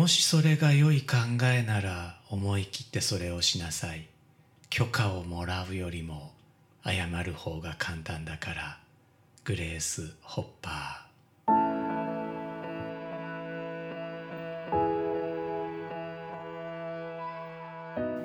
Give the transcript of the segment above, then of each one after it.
もしそれが良い考えなら思い切ってそれをしなさい。許可をもらうよりも謝る方が簡単だから。グレース・ホッパ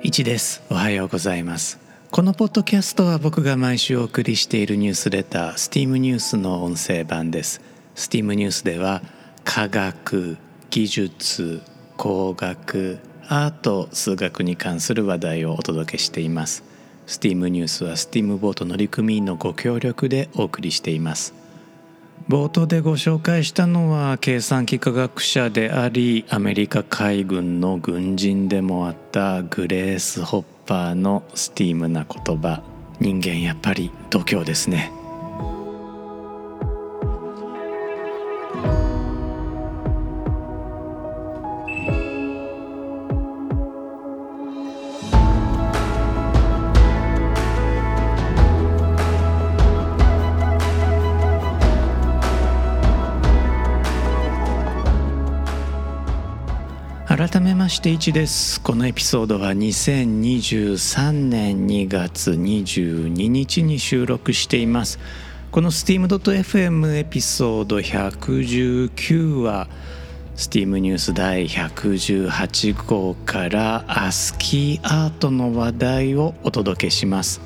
ー。1です。おはようございます。このポッドキャストは僕が毎週お送りしているニュースレター STEAM ニュースの音声版です。STEAM ニュースでは科学技術工学アート数学に関する話題をお届けしています。STEAM ニュースは STEAM ボート乗組員のご協力でお送りしています。冒頭でご紹介したのは計算機科学者でありアメリカ海軍の軍人でもあったグレース・ホッパーのスティームな言葉。人間やっぱり度胸ですね。改めまして1です。このエピソードは2023年2月22日に収録しています。この steam.fm エピソード119は STEAM ニュース第118号からアスキーアートの話題をお届けします。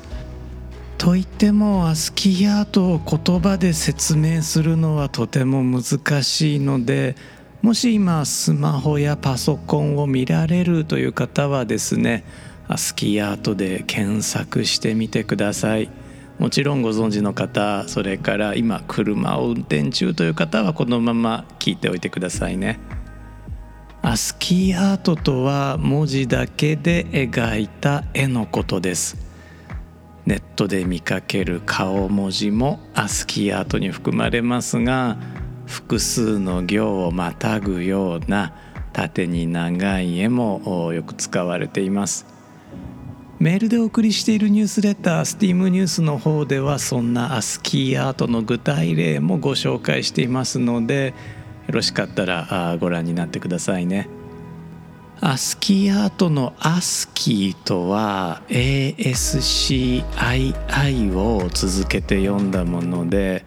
といってもアスキーアートを言葉で説明するのはとても難しいのでもし今スマホやパソコンを見られるという方はですねアスキーアートで検索してみてください。もちろんご存知の方それから今車を運転中という方はこのまま聞いておいてくださいね。アスキーアートとは文字だけで描いた絵のことです。ネットで見かける顔文字もアスキーアートに含まれますが複数の行をまたぐような縦に長い絵もよく使われています。メールでお送りしているニュースレター STEAM ニュースの方ではそんなアスキーアートの具体例もご紹介していますのでよろしかったらご覧になってくださいね。アスキーアートのアスキーとは ASCII を続けて読んだもので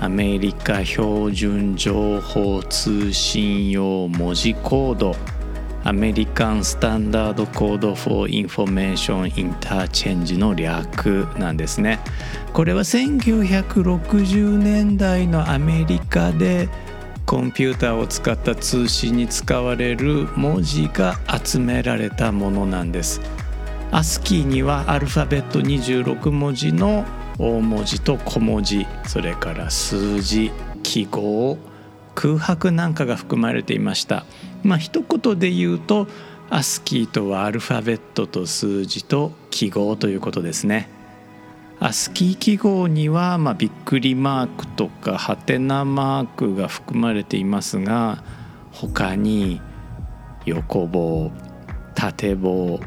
アメリカ標準情報通信用文字コードAmerican Standard Code for Information Interchange の略なんですね。これは1960年代のアメリカでコンピューターを使った通信に使われる文字が集められたものなんです。ASCII にはアルファベット26文字の大文字と小文字それから数字記号空白なんかが含まれていました。まあ一言で言うとアスキーとはアルファベットと数字と記号ということですね。アスキー記号には、まあ、びっくりマークとかハテナマークが含まれていますが他に横棒縦棒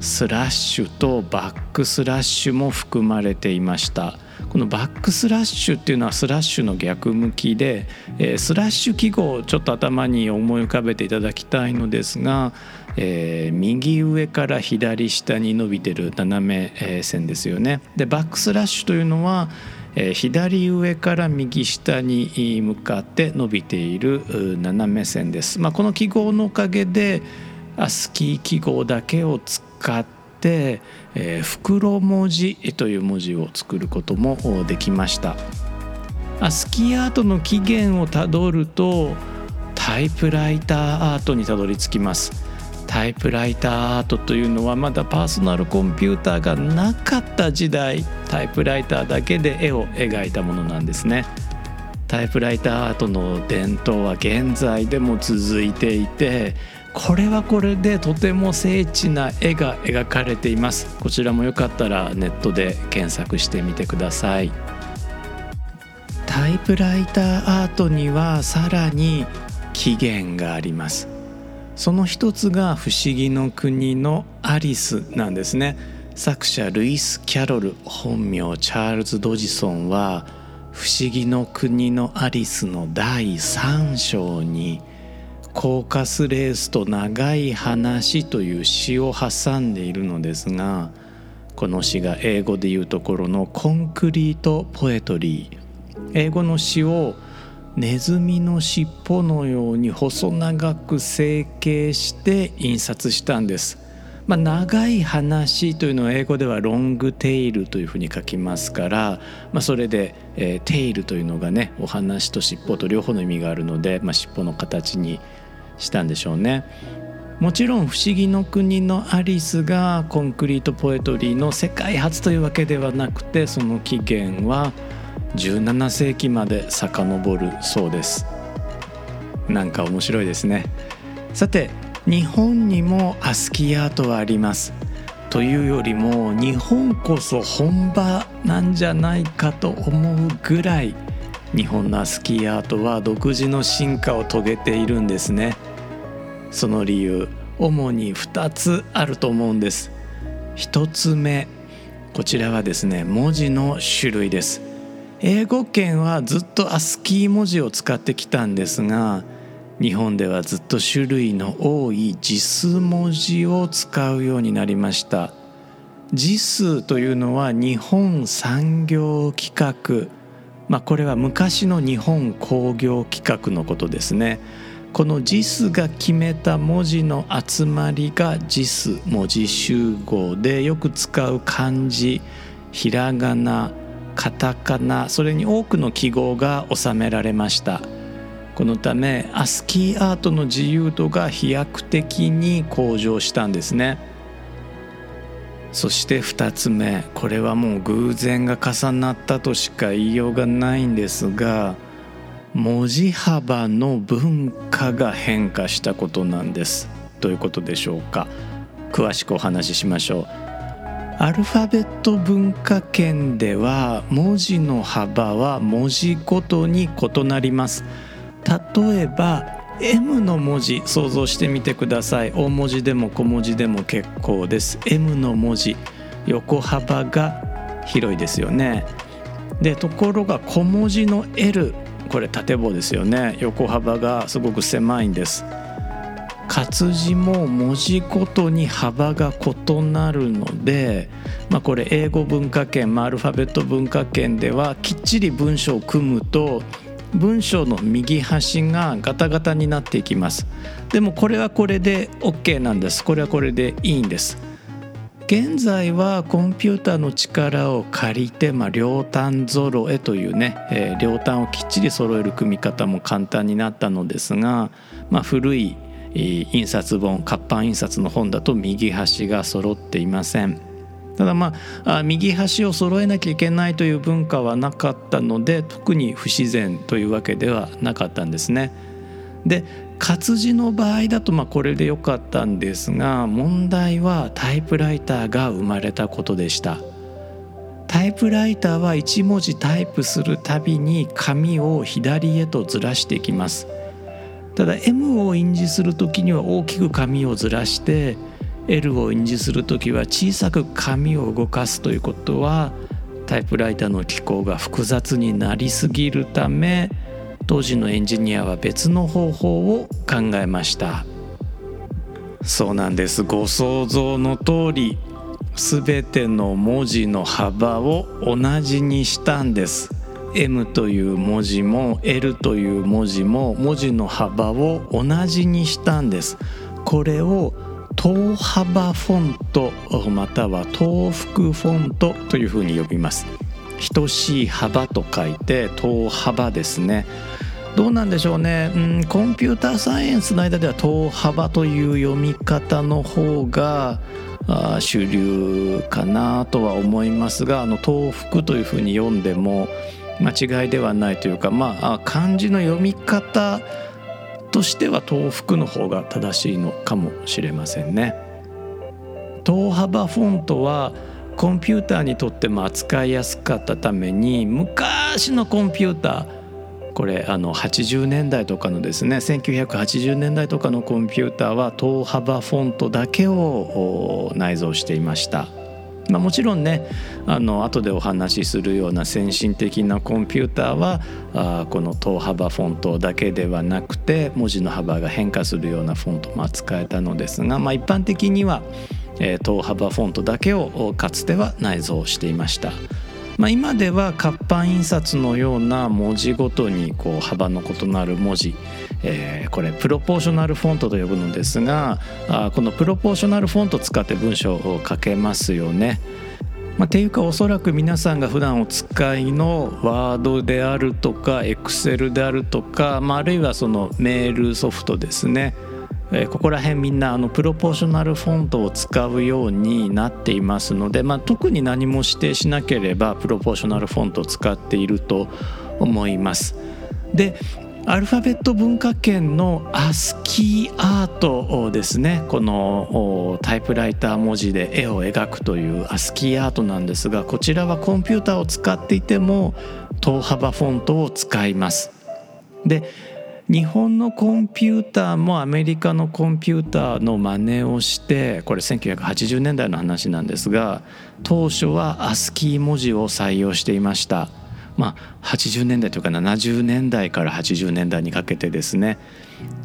スラッシュとバックスラッシュも含まれていましたこのバックスラッシュっていうのはスラッシュの逆向きで、スラッシュ記号をちょっと頭に思い浮かべていただきたいのですが、えー、右上から左下に伸びてる斜め線ですよね。でバックスラッシュというのは、左上から右下に向かって伸びている斜め線です。まあ、この記号のおかげでアスキー記号だけを使使って、えー、袋文字という文字を作ることもできました。アスキーアートの起源をたどるとタイプライターアートにたどり着きます。タイプライターアートというのはまだパーソナルコンピューターがなかった時代タイプライターだけで絵を描いたものなんですね。タイプライターアートの伝統は現在でも続いていてこれはこれでとても精緻な絵が描かれています。こちらもよかったらネットで検索してみてください。タイプライターアートにはさらに起源があります。その一つが不思議の国のアリスなんですね。作者ルイス・キャロル本名チャールズ・ドジソンは不思議の国のアリスの第3章に「コーカスレースと長い話という詩を挟んでいるのですがこの詩が英語で言うところのコンクリートポエトリー英語の詩をネズミの尻尾のように細長く成形して印刷したんです。まあ、長い話というのは英語ではロングテイルというふうに書きますから、まあ、それで、えー、テイルというのがねお話と尻尾と両方の意味があるので、まあ、尻尾の形にしたんでしょうね。もちろん「不思議の国のアリス」がコンクリートポエトリーの世界初というわけではなくてその起源は17世紀まで遡るそうです。なんか面白いですね。さて日本にもアスキーアートはあります。というよりも日本こそ本場なんじゃないかと思うぐらい日本のアスキーアートは独自の進化を遂げているんですね。その理由主に2つあると思うんです。1つ目こちらはですね文字の種類です。英語圏はずっとアスキー文字を使ってきたんですが日本ではずっと種類の多い字数文字を使うようになりました。字数というのは日本産業規格。まあこれは昔の日本工業規格のことですね。この字数が決めた文字の集まりが字数文字集合でよく使う漢字ひらがなカタカナそれに多くの記号が収められました。このためアスキーアートの自由度が飛躍的に向上したんですね。そして2つ目これはもう偶然が重なったとしか言いようがないんですが文字幅の文化が変化したことなんです。どういうことでしょうか？詳しくお話ししましょう。アルファベット文化圏では文字の幅は文字ごとに異なります。例えば M の文字想像してみてください。大文字でも小文字でも結構です。M の文字横幅が広いですよね。でところが小文字の L これ縦棒ですよね。横幅がすごく狭いんです。活字も文字ごとに幅が異なるので、まあ、これ英語文化圏、まあ、アルファベット文化圏ではきっちり文章を組むと文章の右端がガタガタになっていきます。でもこれはこれで OK なんです。これはこれでいいんです。現在はコンピューターの力を借りて、まあ、両端揃えというね、えー、両端をきっちり揃える組み方も簡単になったのですが、まあ、古い印刷本活版印刷の本だと右端が揃っていませんただまあ右端を揃えなきゃいけないという文化はなかったので特に不自然というわけではなかったんですね。で活字の場合だとまあこれでよかったんですが問題はタイプライターが生まれたことでした。タイプライターは1文字タイプするたびに紙を左へとずらしていきます。ただ M を印字する時には大きく紙をずらして L を印字する時は小さく紙を動かすということはタイプライターの機構が複雑になりすぎるため当時のエンジニアは別の方法を考えました。そうなんです。ご想像の通り全ての文字の幅を同じにしたんです。M という文字も L という文字も文字の幅を同じにしたんです。これを等幅フォントまたは等幅フォントというふうに呼びます。等しい幅と書いて等幅ですね。どうなんでしょうね、うん、コンピューターサイエンスの間では等幅という読み方の方があ主流かなとは思いますがあの東福というふうに読んでも間違いではないというかまあ漢字の読み方としては東福の方が正しいのかもしれませんね。等幅フォントはコンピューターにとっても扱いやすかったために昔のコンピューターこれあの80年代とかのですね1980年代とかのコンピューターは等幅フォントだけを内蔵していましたまあ、もちろんねあの後でお話しするような先進的なコンピューターはあこの等幅フォントだけではなくて文字の幅が変化するようなフォントも扱えたのですが、まあ、一般的には、えー、等幅フォントだけをかつては内蔵していました。まあ、今では活版印刷のような文字ごとにこう幅の異なる文字、えー、これプロポーショナルフォントと呼ぶのですがあこのプロポーショナルフォントを使って文章を書けますよね。まあ、っていうかおそらく皆さんが普段お使いのワードであるとかエクセルであるとか、まあ、あるいはそのメールソフトですねえここら辺みんなあのプロポーショナルフォントを使うようになっていますので、まあ、特に何も指定しなければプロポーショナルフォントを使っていると思います。でアルファベット文化圏のアスキーアートですねこのタイプライター文字で絵を描くというアスキーアートなんですがこちらはコンピューターを使っていても等幅フォントを使います。で日本のコンピューターもアメリカのコンピューターの真似をしてこれ1980年代の話なんですが当初はアスキー文字を採用していました。まあ、80年代というか70年代から80年代にかけてですね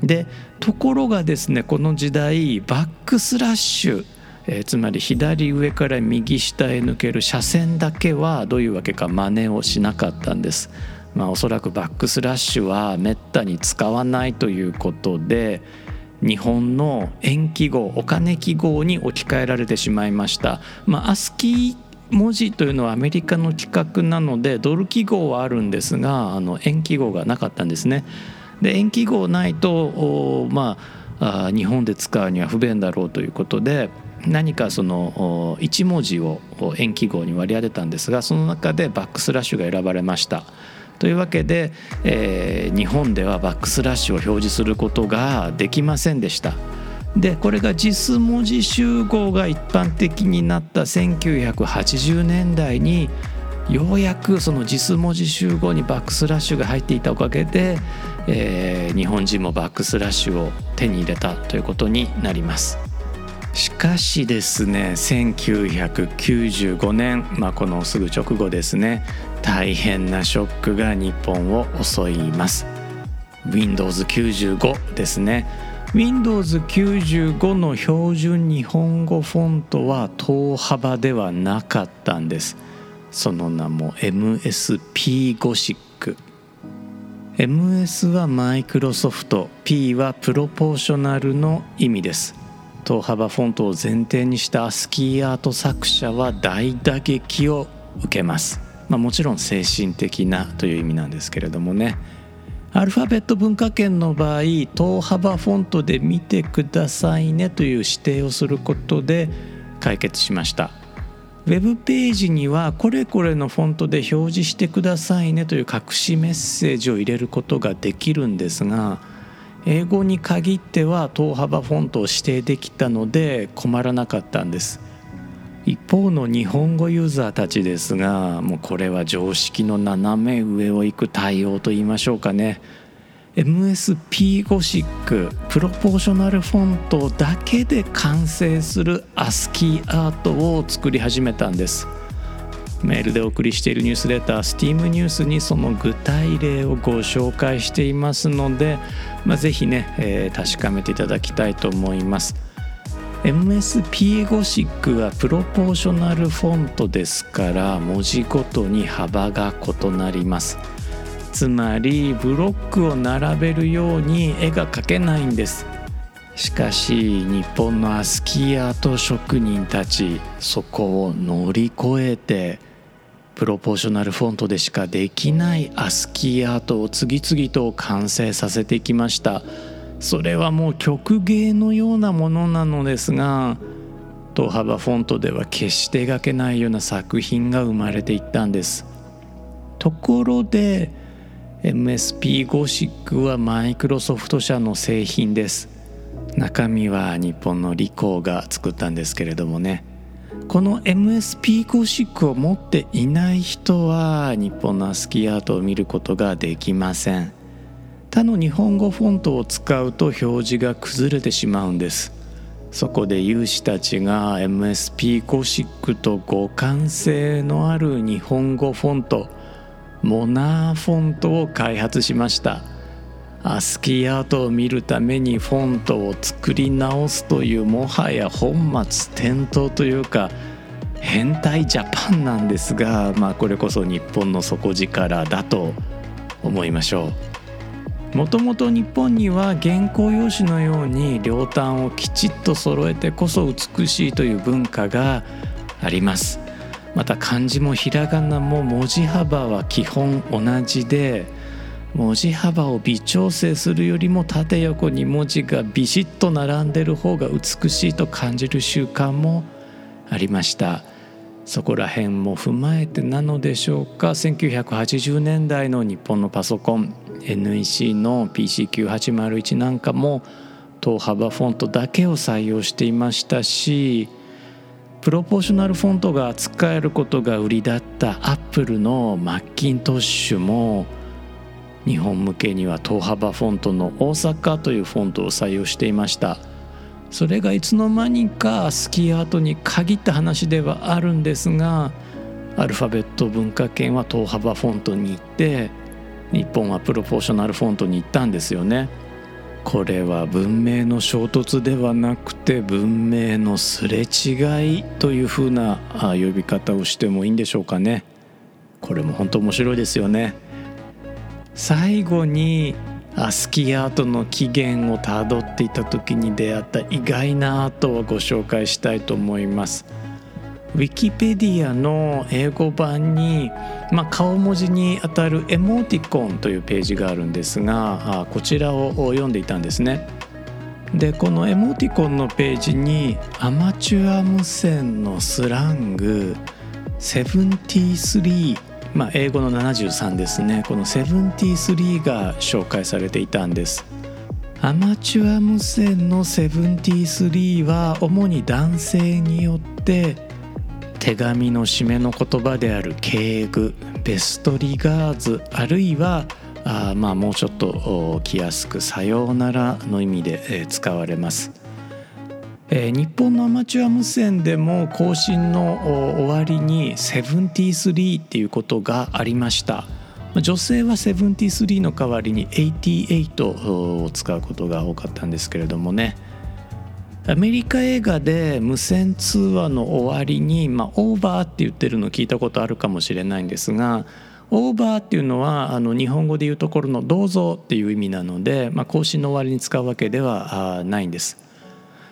でところがですねこの時代バックスラッシュえ、つまり左上から右下へ抜ける斜線だけはどういうわけか真似をしなかったんです。まあ、おそらくバックスラッシュはめったに使わないということで日本の円記号お金記号に置き換えられてしまいました。まあ、アスキー文字というのはアメリカの企画なのでドル記号はあるんですがあの円記号がなかったんですね。で円記号ないとまあ日本で使うには不便だろうということで何かその1文字を円記号に割り当てたんですがその中でバックスラッシュが選ばれました。というわけで、えー、日本ではバックスラッシュを表示することができませんでした。でこれが実文字集合が一般的になった1980年代にようやくその実文字集合にバックスラッシュが入っていたおかげで、えー、日本人もバックスラッシュを手に入れたということになります。しかしですね1995年、まあ、このすぐ直後ですね大変なショックが日本を襲います。Windows95 ですね。Windows95 の標準日本語フォントは等幅ではなかったんです。その名も MSP ゴシック。MS はマイクロソフト P はプロポーショナルの意味です。等幅フォントを前提にしたアスキーアート作者は大打撃を受けます。まあ、もちろん精神的なという意味なんですけれどもね。アルファベット文化圏の場合等幅フォントで見てくださいねという指定をすることで解決しました。ウェブページにはこれこれのフォントで表示してくださいねという隠しメッセージを入れることができるんですが英語に限っては等幅フォントを指定できたので困らなかったんです。一方の日本語ユーザーたちですがもうこれは常識の斜め上を行く対応と言いましょうかね。MSP ゴシックプロポーショナルフォントだけで完成するアスキーアートを作り始めたんです。メールでお送りしているニュースレター STEAM ニュースにその具体例をご紹介していますので、まあ、ぜひね、えー、確かめていただきたいと思います。MSP ゴシックはプロポーショナルフォントですから文字ごとに幅が異なります。つまりブロックを並べるように絵が描けないんです。しかし日本のアスキーアート職人たちそこを乗り越えてプロポーショナルフォントでしかできないアスキーアートを次々と完成させてきました。それはもう曲芸のようなものなのですが等幅フォントでは決して描けないような作品が生まれていったんです。ところで MSP ゴシックはマイクロソフト社の製品です。中身は日本のリコーが作ったんですけれどもね。この MSP ゴシックを持っていない人は日本のアスキーアートを見ることができません。他の日本語フォントを使うと表示が崩れてしまうんです。そこで有志たちが MSP ゴシックと互換性のある日本語フォントモナーフォントを開発しました。アスキーアートを見るためにフォントを作り直すというもはや本末転倒というか変態ジャパンなんですが、まあ、これこそ日本の底力だと思いましょう。もともと日本には原稿用紙のように両端をきちっと揃えてこそ美しいという文化があります。また漢字もひらがなも文字幅は基本同じで文字幅を微調整するよりも縦横に文字がビシッと並んでる方が美しいと感じる習慣もありました。そこら辺も踏まえてなのでしょうか。1980年代の日本のパソコン NEC の PC9801 なんかも等幅フォントだけを採用していましたしプロポーショナルフォントが使えることが売りだったアップルのマッキントッシュも日本向けには等幅フォントの大阪というフォントを採用していました。それがいつの間にかスキーアートに限った話ではあるんですがアルファベット文化圏は等幅フォントに行って日本はプロポーショナルフォントに行ったんですよね。これは文明の衝突ではなくて文明のすれ違いというふうな呼び方をしてもいいんでしょうかね。これも本当面白いですよね。最後にアスキーアートの起源をたどっていた時に出会った意外なアートをご紹介したいと思います。ウィキペディアの英語版に、まあ、顔文字にあたるエモティコンというページがあるんですがこちらを読んでいたんですね。でこのエモティコンのページにアマチュア無線のスラング73まあ、英語の73ですね。この73が紹介されていたんです。アマチュア無線の73は主に男性によって手紙の締めの言葉である敬具ベストリガーズあるいはあまあもうちょっと気安く「さようなら」の意味で使われます。えー、日本のアマチュア無線でも更新の終わりに73っていうことがありました女性は73の代わりに88を使うことが多かったんですけれどもねアメリカ映画で無線通話の終わりに、まあ、オーバーって言ってるの聞いたことあるかもしれないんですがオーバーっていうのはあの日本語で言うところの「どうぞ」っていう意味なので、まあ、更新の終わりに使うわけではないんです。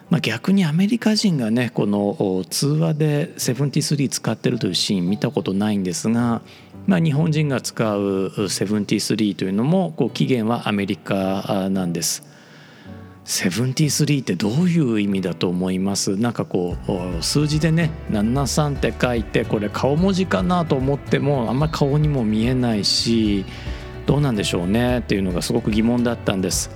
まあ、逆にアメリカ人がねこの通話で73使ってるというシーン見たことないんですが、まあ、日本人が使う73というのもこう起源はアメリカなんです。73ってどういう意味だと思います？なんかこう数字でね73って書いてこれ顔文字かなと思ってもあんまり顔にも見えないしどうなんでしょうねっていうのがすごく疑問だったんです。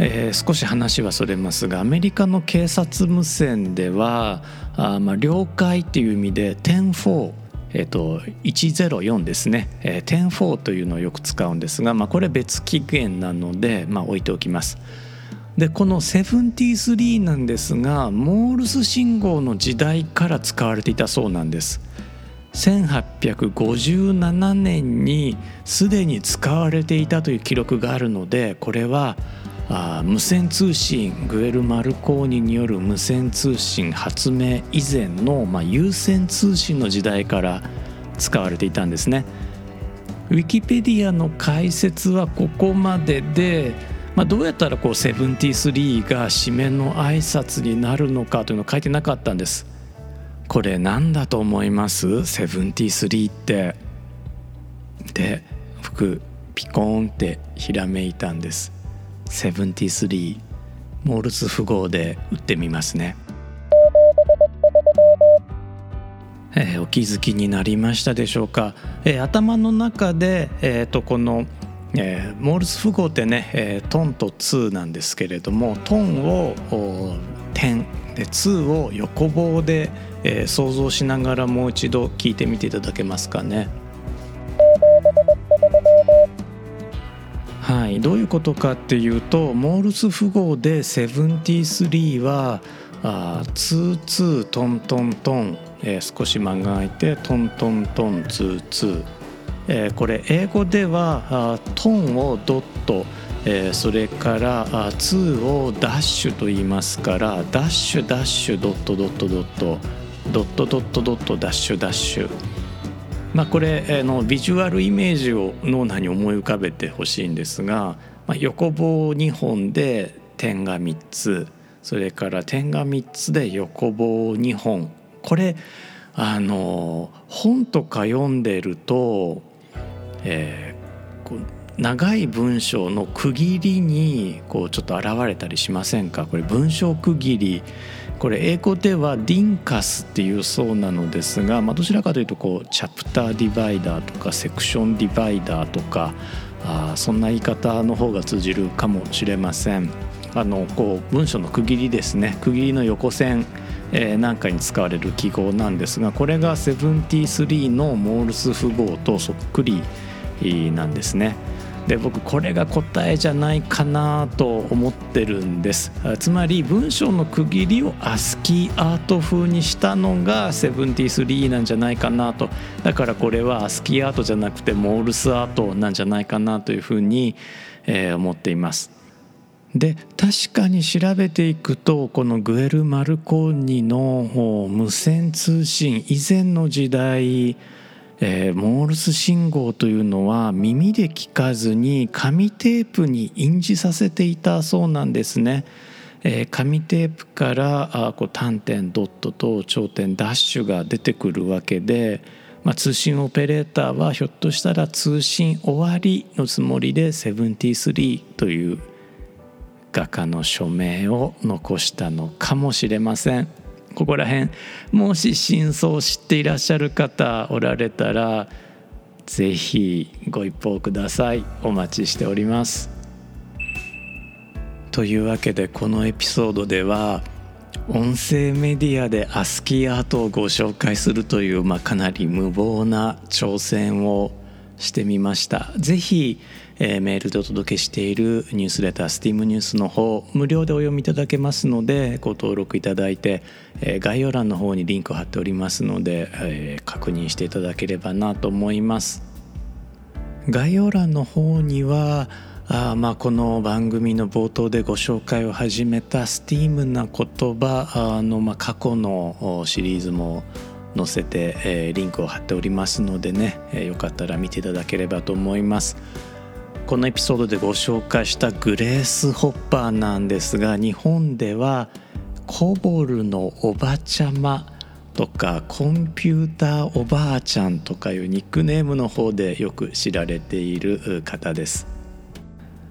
えー、少し話はそれますがアメリカの警察無線ではあ、まあ、了解っていう意味で104えーと、104ですね、えー、104というのをよく使うんですが、まあ、これ別起源なので、まあ、置いておきます。でこの73なんですがモールス信号の時代から使われていたそうなんです。1857年にすでに使われていたという記録があるのでこれはあ無線通信グエル・マルコーニによる無線通信発明以前の、まあ、有線通信の時代から使われていたんですね。ウィキペディアの解説はここまでで、まあ、どうやったらこう73が締めの挨拶になるのかというのを書いてなかったんです。これ何だと思います ?73 って。で僕ピコーンってひらめいたんです。73モールス符号で打ってみますね、えー、お気づきになりましたでしょうか、えー、頭の中で、えーと、この、えー、モールス符号ってね、えー、トンと2なんですけれどもトンを点で2を横棒で、えー、想像しながらもう一度聞いてみていただけますかね。はい、どういうことかっていうとモールス符号で73はあツーツートントントン、えー、少し間が空いてトントントンツーツー、えー、これ英語ではあトンをドット、えー、それからあツーをダッシュと言いますからダッシュダッシュドットドットドット。ドットドットドットダッシュダッシュ。まあこれ、あ、のビジュアルイメージを脳内に思い浮かべてほしいんですが、まあ、横棒2本で点が3つそれから点が3つで横棒2本。これあの本とか読んでると、えー、長い文章の区切りにこうちょっと現れたりしませんか？これ文章区切りこれ英語ではディンカスっていうそうなのですが、まあ、どちらかというとこうチャプターディバイダーとかセクションディバイダーとかあそんな言い方の方が通じるかもしれません。あのこう文章の区切りですね区切りの横線、えー、なんかに使われる記号なんですがこれが73のモールス符号とそっくりなんですね。で僕これが答えじゃないかなと思ってるんです。つまり文章の区切りをアスキーアート風にしたのが73なんじゃないかなと。だからこれはアスキーアートじゃなくてモールスアートなんじゃないかなというふうに、え、思っています。で確かに調べていくとこのグリエルモ・マルコーニの無線通信以前の時代、えー、モールス信号というのは耳で聞かずに紙テープに印字させていたそうなんですね。えー、紙テープからあこう短点ドットと長点ダッシュが出てくるわけで、まあ、通信オペレーターはひょっとしたら通信終わりのつもりで73という画家の署名を残したのかもしれませんここら辺。もし真相を知っていらっしゃる方おられたら是非ご一報ください。お待ちしております。というわけでこのエピソードでは音声メディアでアスキーアートをご紹介するという、まあ、かなり無謀な挑戦をしてみました。是非えー、メールでお届けしているニュースレタースティームニュースの方無料でお読みいただけますのでご登録いただいて、えー、概要欄の方にリンクを貼っておりますので、えー、確認していただければなと思います。概要欄の方にはあまあこの番組の冒頭でご紹介を始めたスティームな言葉の、まあ、過去のシリーズも載せて、えー、リンクを貼っておりますのでね、えー、よかったら見ていただければと思います。このエピソードでご紹介したグレースホッパーなんですが日本ではコボルのおばちゃまとかコンピューターおばあちゃんとかいうニックネームの方でよく知られている方です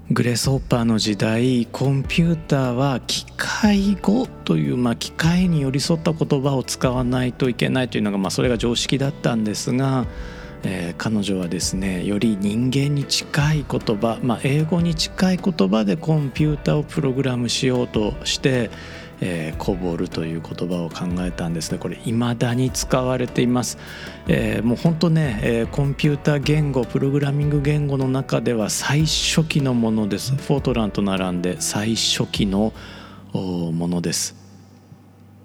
グレースホッパーの時代コンピューターは機械語という、まあ、機械に寄り添った言葉を使わないといけないというのが、まあ、それが常識だったんですがえー、彼女はですねより人間に近い言葉、まあ、英語に近い言葉でコンピューターをプログラムしようとして、えー、コボルという言葉を考えたんですね。これ未だに使われています、えー、もう本当ね、えー、コンピューター言語プログラミング言語の中では最初期のものです。フォートランと並んで最初期のものです。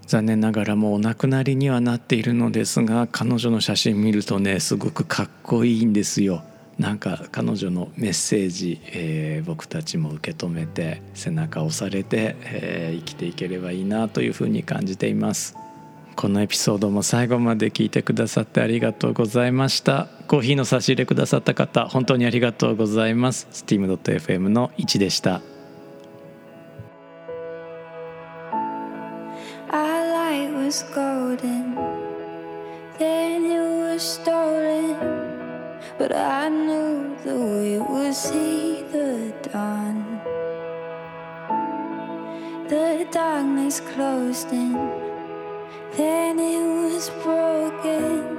残念ながらもうお亡くなりにはなっているのですが彼女の写真見るとねすごくかっこいいんですよ。なんか彼女のメッセージ、えー、僕たちも受け止めて背中を押されて、えー、生きていければいいなというふうに感じています。このエピソードも最後まで聞いてくださってありがとうございました。コーヒーの差し入れくださった方本当にありがとうございます。steam.fm の1でした。see the dawn. The darkness closed in, then it was broken.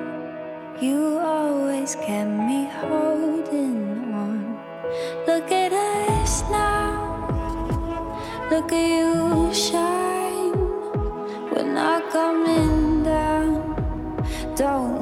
You always kept me holding on. Look at us now, look at you shine. We're not coming down. Don't